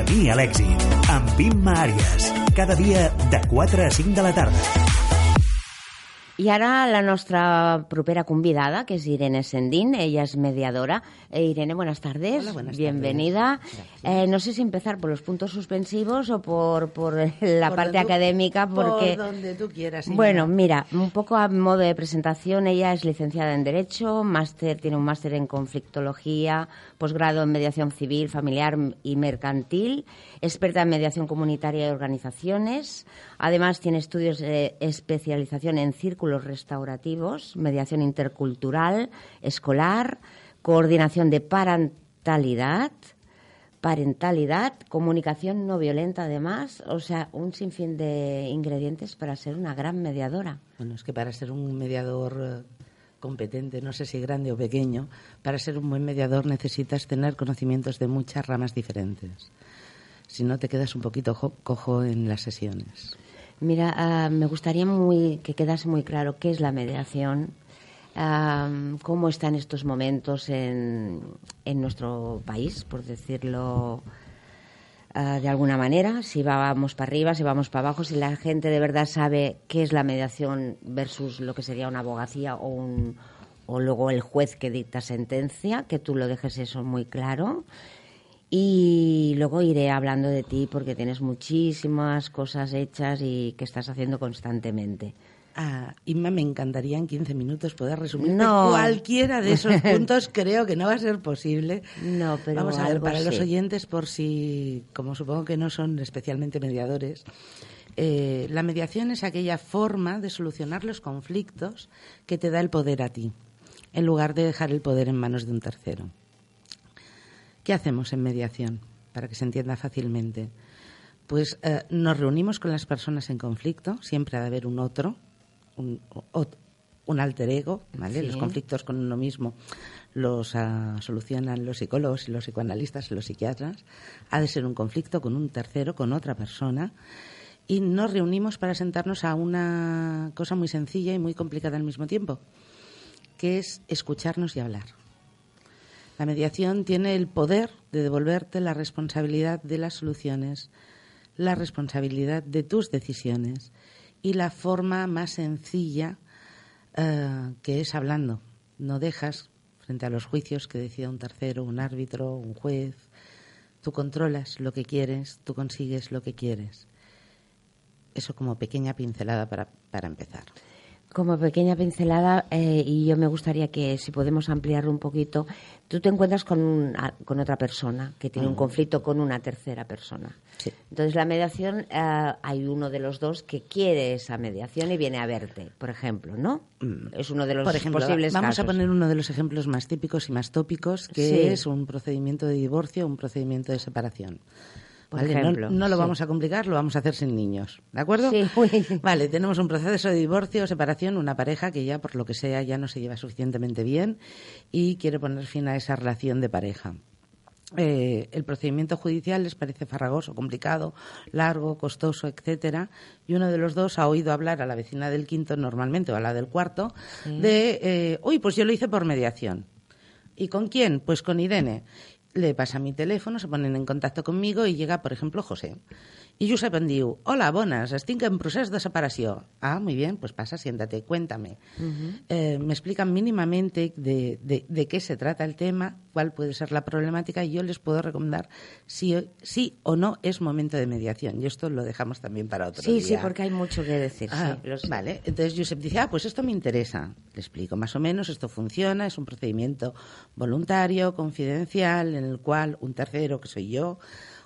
Camí a l'èxit, amb Imma Àries. Cada dia de 4 a 5 de la tarda. I ara la nostra propera convidada, que es Irene Sendín, ella es mediadora. Eh, Irene, buenas tardes. Hola, buenas Bienvenida. Eh, no sé si empezar por los puntos suspensivos o por, por la Por parte tú- académica, porque... Por donde tú quieras. Inma. Bueno, mira, un poco a modo de presentación, ella es licenciada en Derecho, máster, tiene un máster en conflictología, posgrado en mediación civil, familiar y mercantil, experta en mediación comunitaria y organizaciones. Además, tiene estudios de especialización en círculos restaurativos, mediación intercultural, escolar, coordinación de parentalidad parentalidad, comunicación no violenta además, o sea, un sinfín de ingredientes para ser una gran mediadora. Bueno, es que para ser un mediador eh, competente, no sé si grande o pequeño, para ser un buen mediador necesitas tener conocimientos de muchas ramas diferentes. Si no, te quedas un poquito jo- cojo en las sesiones. Mira, ah, me gustaría muy que quedase muy claro qué es la mediación, ah, cómo está en estos momentos en, en nuestro país, por decirlo ah, de alguna manera, si vamos para arriba, si vamos para abajo, si la gente de verdad sabe qué es la mediación versus lo que sería una abogacía o un o luego el juez que dicta sentencia, que tú lo dejes eso muy claro. Y luego iré hablando de ti porque tienes muchísimas cosas hechas y que estás haciendo constantemente. Ah, Inma, me encantaría en 15 minutos poder resumir No. cualquiera de esos puntos. Creo que no va a ser posible. No, pero Vamos a ver, para los oyentes, por si, como supongo que no son especialmente mediadores, eh, la mediación es aquella forma de solucionar los conflictos que te da el poder a ti, en lugar de dejar el poder en manos de un tercero. ¿Qué hacemos en mediación? Para que se entienda fácilmente. Pues eh, nos reunimos con las personas en conflicto, siempre ha de haber un otro, un, alter ego, ¿vale? Sí. Los conflictos con uno mismo los ah, solucionan los psicólogos y los psicoanalistas y los psiquiatras. Ha de ser un conflicto con un tercero, con otra persona. Y nos reunimos para sentarnos a una cosa muy sencilla y muy complicada al mismo tiempo, que es escucharnos y hablar. La mediación tiene el poder de devolverte la responsabilidad de las soluciones, la responsabilidad de tus decisiones y la forma más sencilla eh, que es hablando. No dejas frente a los juicios que decida un tercero, un árbitro, un juez. Tú controlas lo que quieres, tú consigues lo que quieres. Eso como pequeña pincelada para, para empezar. Como pequeña pincelada, eh, y yo me gustaría que si podemos ampliarlo un poquito, tú te encuentras con, un- a- con otra persona que tiene un conflicto con una tercera persona. Sí. Entonces, la mediación, eh, hay uno de los dos que quiere esa mediación y viene a verte, por ejemplo, ¿no? Es uno de los Mm. Por ejemplo, posibles vamos casos. a poner uno de los ejemplos más típicos y más tópicos, que Sí. es un procedimiento de divorcio o un procedimiento de separación. Por ejemplo, no, lo sí. vamos a complicar, lo vamos a hacer sin niños, ¿de acuerdo? Sí, Vale, tenemos un proceso de divorcio o separación, una pareja que ya, por lo que sea, ya no se lleva suficientemente bien y quiere poner fin a esa relación de pareja. Eh, el procedimiento judicial les parece farragoso, complicado, largo, costoso, etcétera, y uno de los dos ha oído hablar a la vecina del quinto normalmente o a la del cuarto de, eh, uy, pues yo lo hice por mediación. ¿Y con quién? Pues con Irene. Le pasa mi teléfono, se ponen en contacto conmigo y llega, por ejemplo, José. I Josep em diu, hola, bones, estic en procés de separació. Ah, muy bien, pues pasa, siéntate, cuéntame. Eh, me explican mínimamente de, de- de qué se trata el tema, cuál puede ser la problemática y yo les puedo recomendar si, sí o no es momento de mediación. Y esto lo dejamos también para otro Sí, día. sí, porque hay mucho que decir. Ah, sí, vale, entonces Josep dice, ah, pues esto me interesa. Le explico más o menos, esto funciona, es un procedimiento voluntario, confidencial, en el cual un tercero, que soy yo,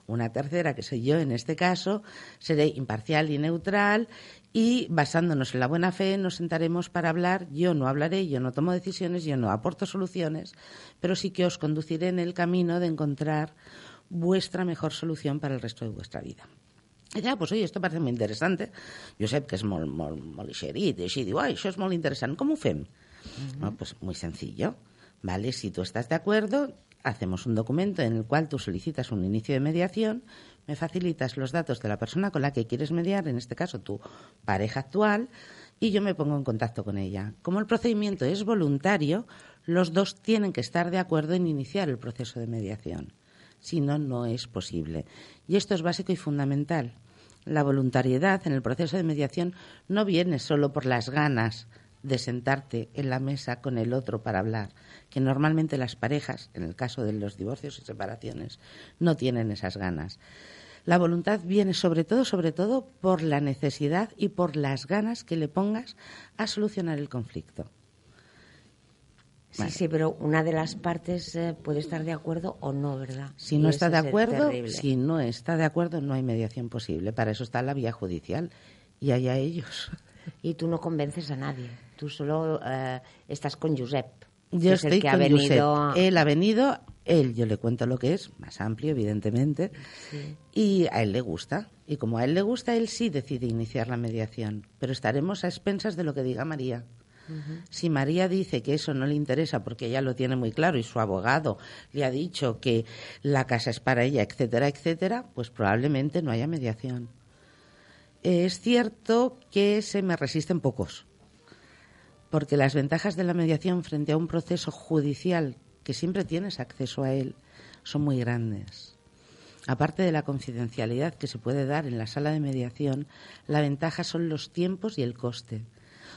una tercera, que soy yo en este caso, seré imparcial y neutral y basándonos en la buena fe nos sentaremos para hablar. Yo no hablaré, yo no tomo decisiones, yo no aporto soluciones, pero sí que os conduciré en el camino de encontrar vuestra mejor solución para el resto de vuestra vida. I ja, pues, oye, esto parece muy interesante. Josep, que és molt, molt, molt eixerit, i així diu, ai, això és molt interessant, com ho fem? No, pues muy sencillo. Vale, si tú estás de acuerdo, hacemos un documento en el cual tú solicitas un inicio de mediación, me facilitas los datos de la persona con la que quieres mediar, en este caso tu pareja actual, y yo me pongo en contacto con ella. Como el procedimiento es voluntario, los dos tienen que estar de acuerdo en iniciar el proceso de mediación. Si no, no es posible. Y esto es básico y fundamental. La voluntariedad en el proceso de mediación no viene solo por las ganas de sentarte en la mesa con el otro para hablar, que normalmente las parejas, en el caso de los divorcios y separaciones, no tienen esas ganas. La voluntad viene sobre todo, sobre todo, por la necesidad y por las ganas que le pongas a solucionar el conflicto. Sí, sí, pero una de las partes eh, puede estar de acuerdo o no, ¿verdad? Si no está de acuerdo, si no está de acuerdo, no hay mediación posible. Para eso está la vía judicial y allá ellos. Y tú no convences a nadie. Tú solo eh, estás con Josep. Yo estoy con ha venido... Él ha venido, él yo le cuento lo que es, más amplio, evidentemente, y a él le gusta. Y como a él le gusta, él sí decide iniciar la mediación. Pero estaremos a expensas de lo que diga María. Si María dice que eso no le interesa porque ella lo tiene muy claro y su abogado le ha dicho que la casa es para ella, etcétera, etcétera, pues probablemente no haya mediación. Es cierto que se me resisten pocos, porque las ventajas de la mediación frente a un proceso judicial que siempre tienes acceso a él son muy grandes. Aparte de la confidencialidad que se puede dar en la sala de mediación, la ventaja son los tiempos y el coste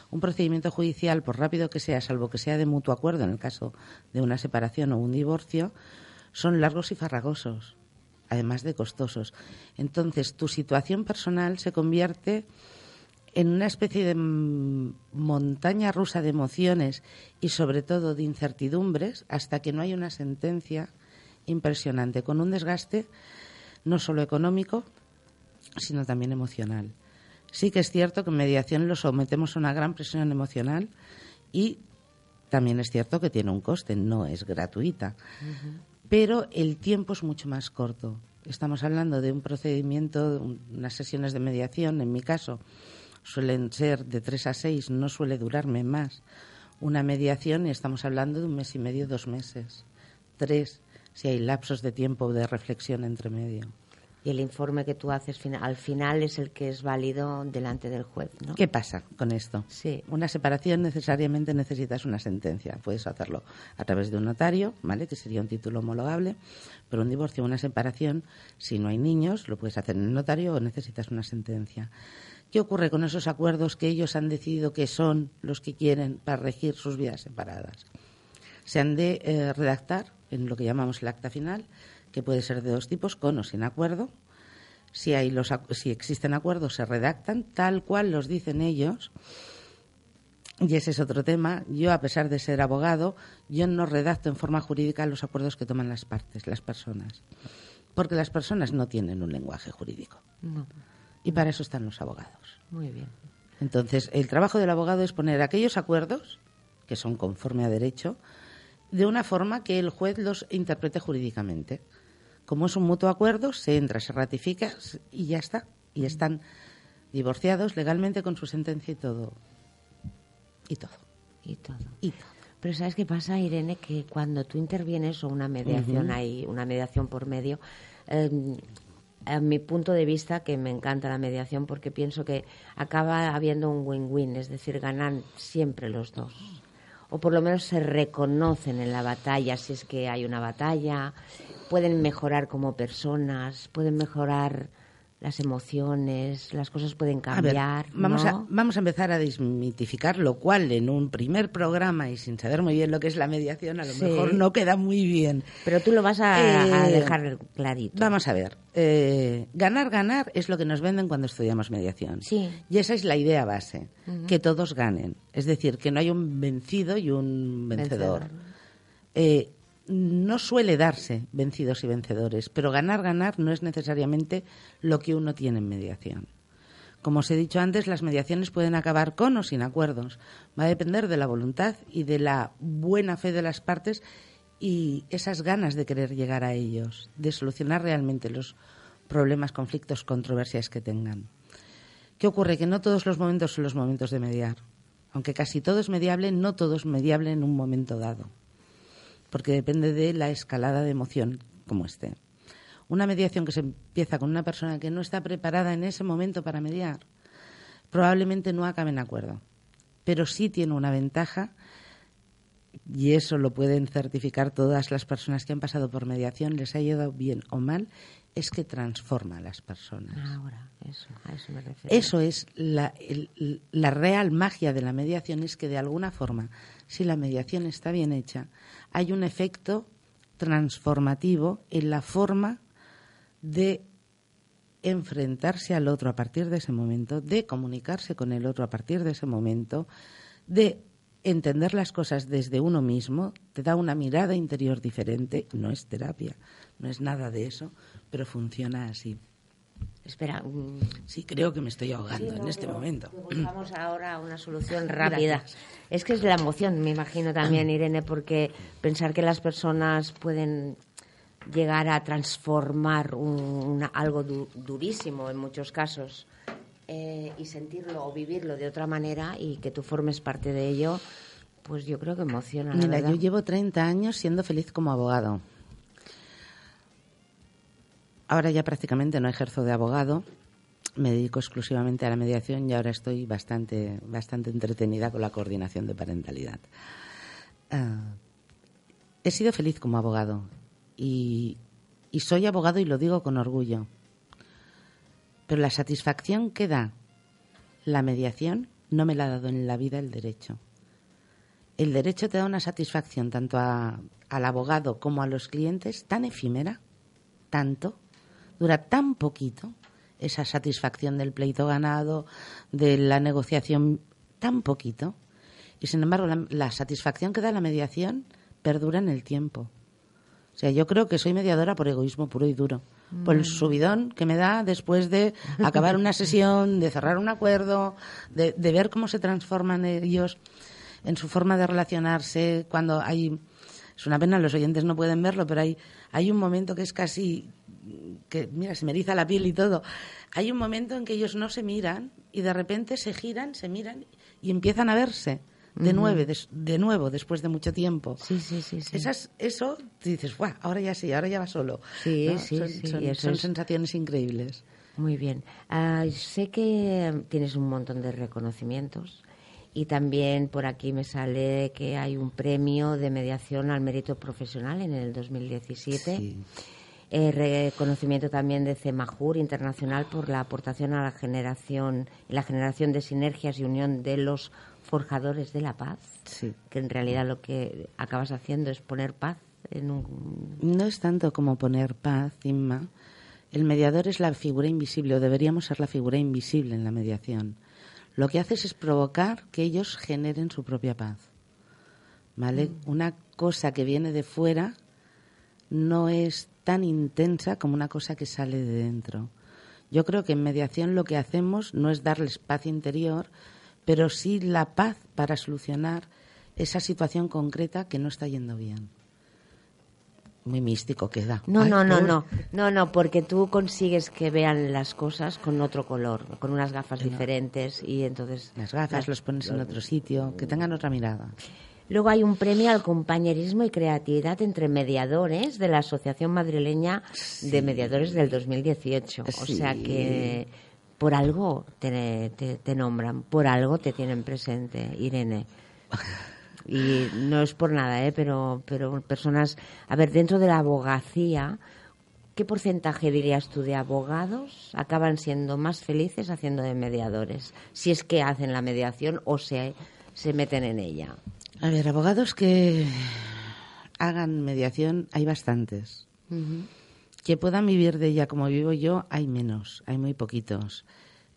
un procedimiento judicial, por rápido que sea, salvo que sea de mutuo acuerdo en el caso de una separación o un divorcio, son largos y farragosos, además de costosos. Entonces, tu situación personal se convierte en una especie de montaña rusa de emociones y sobre todo de incertidumbres hasta que no hay una sentencia impresionante, con un desgaste no solo económico, sino también emocional. Sí que es cierto que en mediación lo sometemos a una gran presión emocional y también es cierto que tiene un coste, no es gratuita. Pero el tiempo es mucho más corto. Estamos hablando de un procedimiento, unas sesiones de mediación, en mi caso, suelen ser de tres a seis, no suele durarme más. Una mediación y estamos hablando de un mes y medio, dos meses. Tres, si hay lapsos de tiempo de reflexión entre medio y el informe que tú haces al final es el que es válido delante del juez, ¿no? ¿Qué pasa con esto? Sí. Una separación necesariamente necesitas una sentencia. Puedes hacerlo a través de un notario, ¿vale? Que sería un título homologable, pero un divorcio o una separación, si no hay niños, lo puedes hacer en el notario o necesitas una sentencia. ¿Qué ocurre con esos acuerdos que ellos han decidido que son los que quieren para regir sus vidas separadas? Se han de eh, redactar en lo que llamamos el acta final que puede ser de dos tipos, con o sin acuerdo. Si, hay los, si existen acuerdos, se redactan tal cual los dicen ellos. Y ese es otro tema. Yo, a pesar de ser abogado, yo no redacto en forma jurídica los acuerdos que toman las partes, las personas. Porque las personas no tienen un lenguaje jurídico. Y para eso están los abogados. Muy bien. Entonces, el trabajo del abogado es poner aquellos acuerdos, que son conforme a derecho, de una forma que el juez los interprete jurídicamente. Como es un mutuo acuerdo, se entra, se ratifica y ya está. Y están divorciados legalmente con su sentencia y todo. Y todo. Y todo. Y todo. Pero ¿sabes qué pasa, Irene? Que cuando tú intervienes o una mediación hay una mediación por medio, em, a mi punto de vista, que me encanta la mediación porque pienso que acaba habiendo un win-win, es decir, ganan siempre los dos. O por lo menos se reconocen en la batalla, si es que hay una batalla, pueden mejorar como personas, pueden mejorar las emociones, las cosas pueden cambiar. vamos, a, vamos a empezar a desmitificar, lo cual en un primer programa y sin saber muy bien lo que es la mediación, a lo mejor no queda muy bien. Pero tú lo vas a, eh, dejar clarito. Vamos a ver. Eh, ganar, ganar es lo que nos venden cuando estudiamos mediación. Sí. Y esa es la idea base, que todos ganen. Es decir, que no hay un vencido y un vencedor. Eh, no suele darse vencidos y vencedores, pero ganar, ganar no es necesariamente lo que uno tiene en mediación. Como os he dicho antes, las mediaciones pueden acabar con o sin acuerdos. Va a depender de la voluntad y de la buena fe de las partes y esas ganas de querer llegar a ellos, de solucionar realmente los problemas, conflictos, controversias que tengan. ¿Qué ocurre? Que no todos los momentos son los momentos de mediar. Aunque casi todo es mediable, no todo es mediable en un momento dado porque depende de la escalada de emoción como esté. Una mediación que se empieza con una persona que no está preparada en ese momento para mediar, probablemente no acabe en acuerdo, pero sí tiene una ventaja y eso lo pueden certificar todas las personas que han pasado por mediación, les ha ido bien o mal, es que transforma a las personas. Ahora, eso, a eso me refiero. Eso es la, la real magia de la mediación, es que de alguna forma, si la mediación está bien hecha, hay un efecto transformativo en la forma de enfrentarse al otro a partir de ese momento, de comunicarse con el otro a partir de ese momento, de entender las cosas desde uno mismo, te da una mirada interior diferente, no es terapia, no es nada de eso, pero funciona así. Espera. Sí, creo que me estoy ahogando en este momento. Vamos ahora a una solución rápida. Es que es la emoción, me imagino también, Irene, porque pensar que las personas pueden llegar a transformar algo durísimo en muchos casos eh, y sentirlo o vivirlo de otra manera y que tú formes parte de ello, pues yo creo que emociona. Mira, yo llevo 30 años siendo feliz como abogado. Ahora ya prácticamente no ejerzo de abogado, me dedico exclusivamente a la mediación y ahora estoy bastante, bastante entretenida con la coordinación de parentalidad. Ah, he sido feliz como abogado y, soy abogado y lo digo con orgullo. Pero la satisfacción que da la mediación no me la ha dado en la vida el derecho. El derecho te da una satisfacción tanto al abogado como a los clientes tan efímera, tanto, dura tan poquito esa satisfacción del pleito ganado, de la negociación, tan poquito. Y sin embargo, la satisfacción que da la mediación perdura en el tiempo. O sea, yo creo que soy mediadora por egoísmo puro y duro. Por el mm. subidón que me da después de acabar una sesión, de cerrar un acuerdo, de, ver cómo se transforman ellos en su forma de relacionarse cuando hay es una pena los oyentes no pueden verlo pero hay hay un momento que es casi que mira se me eriza la piel y todo hay un momento en que ellos no se miran y de repente se giran se miran y empiezan a verse de, nueve, de, nuevo después de mucho tiempo. Sí, sí, sí. Esas, eso, dices, ahora ya sí, ahora ya va solo. Sí, sí, son, son, sensaciones increíbles. Muy bien. Ah, sé que tienes un montón de reconocimientos y también por aquí me sale que hay un premio de mediación al mérito profesional en el 2017. Sí. Eh, reconocimiento también de CEMAJUR Internacional por la aportación a la generación la generación de sinergias y unión de los forjadores de la paz, que en realidad lo que acabas haciendo es poner paz en un... No es tanto como poner paz, Inma. El mediador es la figura invisible, o deberíamos ser la figura invisible en la mediación. Lo que haces es provocar que ellos generen su propia paz. ¿Vale? Mm. Una cosa que viene de fuera no es tan intensa como una cosa que sale de dentro. Yo creo que en mediación lo que hacemos no es darles paz interior, pero sí la paz para solucionar esa situación concreta que no está yendo bien. Muy místico queda. No, no, no, no, no, no, porque tú consigues que vean las cosas con otro color, con unas gafas diferentes y entonces... Las gafas los pones en otro sitio, que tengan otra mirada. Luego hay un premio al compañerismo y creatividad entre mediadores de la Asociación Madrileña de Mediadores del 2018. O sea que por algo te, te, nombran, por algo te tienen presente, Irene. Y no es por nada, ¿eh? pero, pero personas. A ver, dentro de la abogacía, ¿qué porcentaje dirías tú de abogados acaban siendo más felices haciendo de mediadores? Si es que hacen la mediación o se, se meten en ella. A ver, abogados que hagan mediación hay bastantes que puedan vivir de ella como vivo yo, hay menos, hay muy poquitos.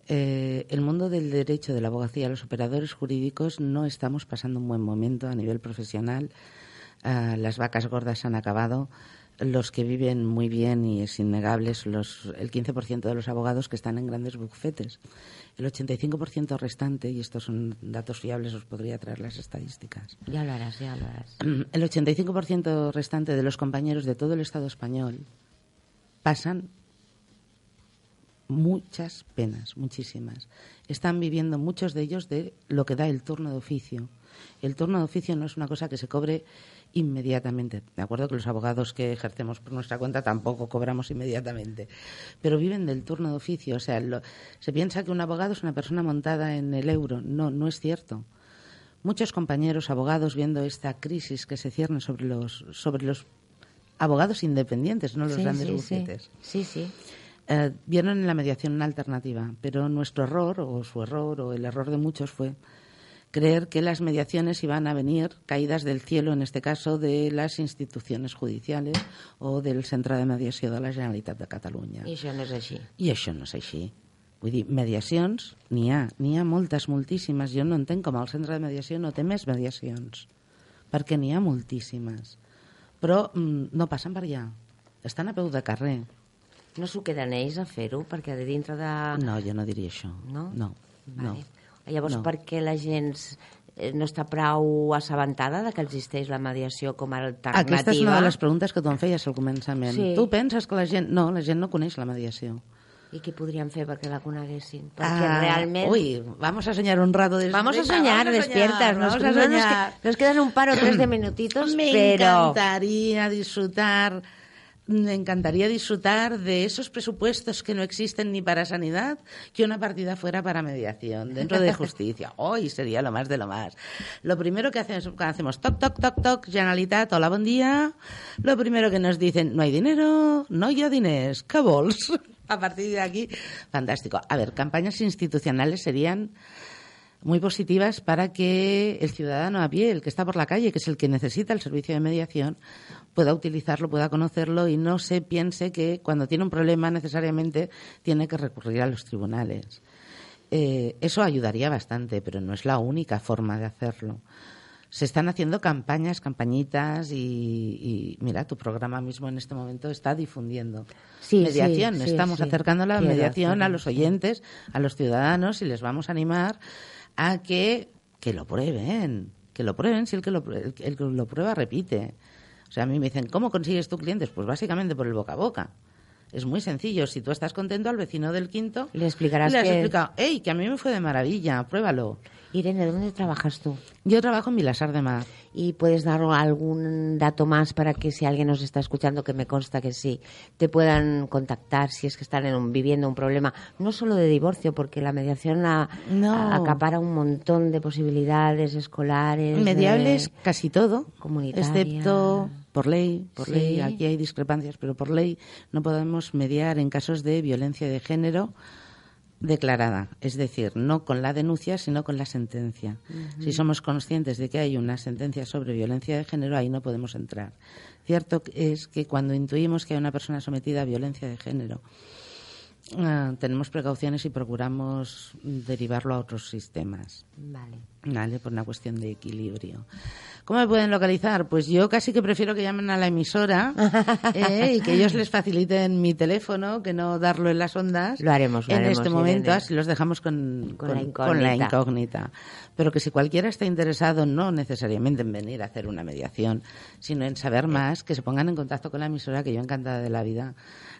Eh, el mundo del derecho, de la abogacía, los operadores jurídicos no estamos pasando un buen momento a nivel profesional. Ah, las vacas gordas han acabado. Los que viven muy bien y es innegable los, el 15% de los abogados que están en grandes bufetes. El 85% restante, y estos son datos fiables, os podría traer las estadísticas. Ya lo harás, ya lo harás. El 85% restante de los compañeros de todo el Estado español pasan muchas penas, muchísimas. Están viviendo muchos de ellos de lo que da el turno de oficio. El turno de oficio no es una cosa que se cobre inmediatamente. De acuerdo que los abogados que ejercemos por nuestra cuenta tampoco cobramos inmediatamente, pero viven del turno de oficio. O sea, se piensa que un abogado es una persona montada en el euro. No, no es cierto. muchos compañeros abogados viendo esta crisis que se cierne sobre los, sobre los abogados independientes, no los Sí, grandes sí, bufetes. Sí, sí. sí. Eh, vieron en la mediación una alternativa, pero nuestro error, o su error, o el error de muchos fue creer que las mediaciones iban a venir caídas del cielo, en este caso de las instituciones judiciales o del Centro de Mediació de la Generalitat de Catalunya. I això no és així. I això no és així. Vull dir, mediacions n'hi ha, n'hi ha moltes, moltíssimes. Jo no entenc com el centre de mediació no té més mediacions, perquè n'hi ha moltíssimes. Però mm, no passen per allà. Estan a peu de carrer. No s'ho queden ells a fer-ho, perquè de dintre de... No, jo no diria això. No? No, no. Vale. Llavors, No. per què la gent eh, no està prou assabentada de que existeix la mediació com a alternativa? Aquesta és una de les preguntes que tu em feies al començament. Sí. Tu penses que la gent... No, la gent no coneix la mediació. I què podríem fer perquè la coneguessin? Perquè Ah, realment... Uy, vamos a soñar un rato. Des... Vamos a soñar, vamos a despiertas. Nos, vamos a nos, soñar. nos quedan un par o tres de minutitos, Me pero... encantaría disfrutar, me encantaría disfrutar de esos presupuestos que no existen ni para sanidad, que una partida fuera para mediación dentro de justicia. Hoy sería lo más de lo más. Lo primero que hacemos, que hacemos toc, toc, toc, toc, Generalitat, hola, buen día. Lo primero que nos dicen, no hay dinero, no hi ha diners. A partir de aquí, fantástico. A ver, campañas institucionales serían muy positivas para que el ciudadano a pie, el que está por la calle, que es el que necesita el servicio de mediación, pueda utilizarlo, pueda conocerlo y no se piense que cuando tiene un problema necesariamente tiene que recurrir a los tribunales. Eh, eso ayudaría bastante, pero no es la única forma de hacerlo. Se están haciendo campañas, campañitas y, y mira, tu programa mismo en este momento está difundiendo Sí, mediación. sí, Estamos sí. acercando la mediación a los oyentes, a los ciudadanos y les vamos a animar a que, que lo prueben, que lo prueben si el que lo, el, que- el que lo prueba repite. O sea, a mí me dicen, ¿cómo consigues tú clientes? Pues básicamente por el boca a boca. Es muy sencillo. Si tú estás contento al vecino del quinto, Le explicarás le has que- explicado, hey, que a mí me fue de maravilla, pruébalo. Irene, ¿dónde trabajas tú? Yo trabajo en Vilasar de Mar. Y puedes dar algún dato más para que si alguien nos está escuchando, que me consta que sí, te puedan contactar si es que están en un- viviendo un problema, no solo de divorcio, porque la mediación a- No. a- acapara un montón de posibilidades escolares. Mediables casi todo, comunitaria. excepto por ley, por Sí. ley, aquí hay discrepancias, pero por ley no podemos mediar en casos de violencia de género declarada, es decir, no con la denuncia, sino con la sentencia. Si somos conscientes de que hay una sentencia sobre violencia de género, ahí no podemos entrar. Cierto es que cuando intuimos que hay una persona sometida a violencia de género, ah, tenemos precauciones y procuramos derivarlo a otros sistemas. Vale. Vale, por una cuestión de equilibrio. ¿Cómo me pueden localizar? Pues yo casi que prefiero que llamen a la emisora eh, y que ellos les faciliten mi teléfono, que no darlo en las ondas. Lo haremos, lo En haremos, este momento, así los dejamos con, Con la con la incógnita. incógnita. Pero que si cualquiera está interesado, no necesariamente en venir a hacer una mediación, sino en saber más, que se pongan en contacto con la emisora, que yo encantada de la vida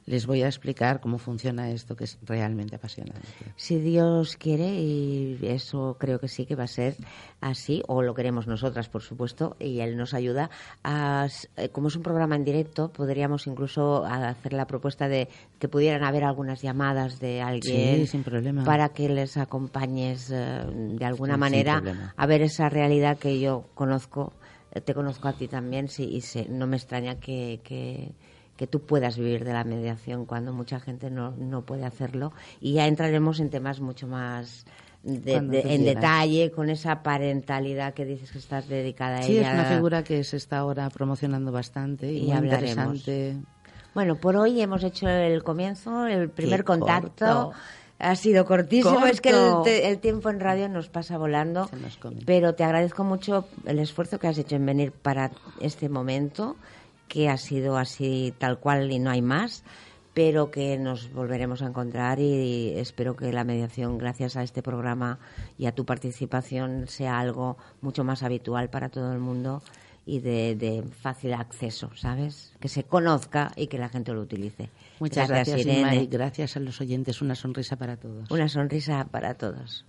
les voy a explicar cómo funciona esto, que es realmente apasionante. Si Dios quiere, y eso creo que sí que va a ser así, o lo queremos nosotras, por supuesto, y Él nos ayuda, a, eh, como es un programa en directo, podríamos incluso hacer la propuesta de que pudieran haber algunas llamadas de alguien Sí, sin problema. para que les acompañes eh, de alguna Sí, manera a ver esa realidad que yo conozco, eh, te conozco a ti también, sí, y sé- no me extraña que, que, que tú puedas vivir de la mediación cuando mucha gente no, no puede hacerlo. Y ya entraremos en temas mucho más de- en detalle con esa parentalidad que dices que estás dedicada a Sí, es ella. una figura que se está ahora promocionando bastante y, Y muy hablaremos. interesante. Bueno, por hoy hemos hecho el comienzo, el primer Qué contacto. corto. Ha sido cortísimo, es que el, te- el tiempo en radio nos pasa volando. Nos. Pero te agradezco mucho el esfuerzo que has hecho en venir para este momento, que ha sido así tal cual y no hay más, pero que nos volveremos a encontrar y espero que la mediación, gracias a este programa y a tu participación, sea algo mucho más habitual para todo el mundo y de, de fácil acceso, ¿sabes? Que se conozca y que la gente lo utilice. Muchas gracias, Inma, Irene. y gracias a los oyentes. Una sonrisa para todos. Una sonrisa para todos.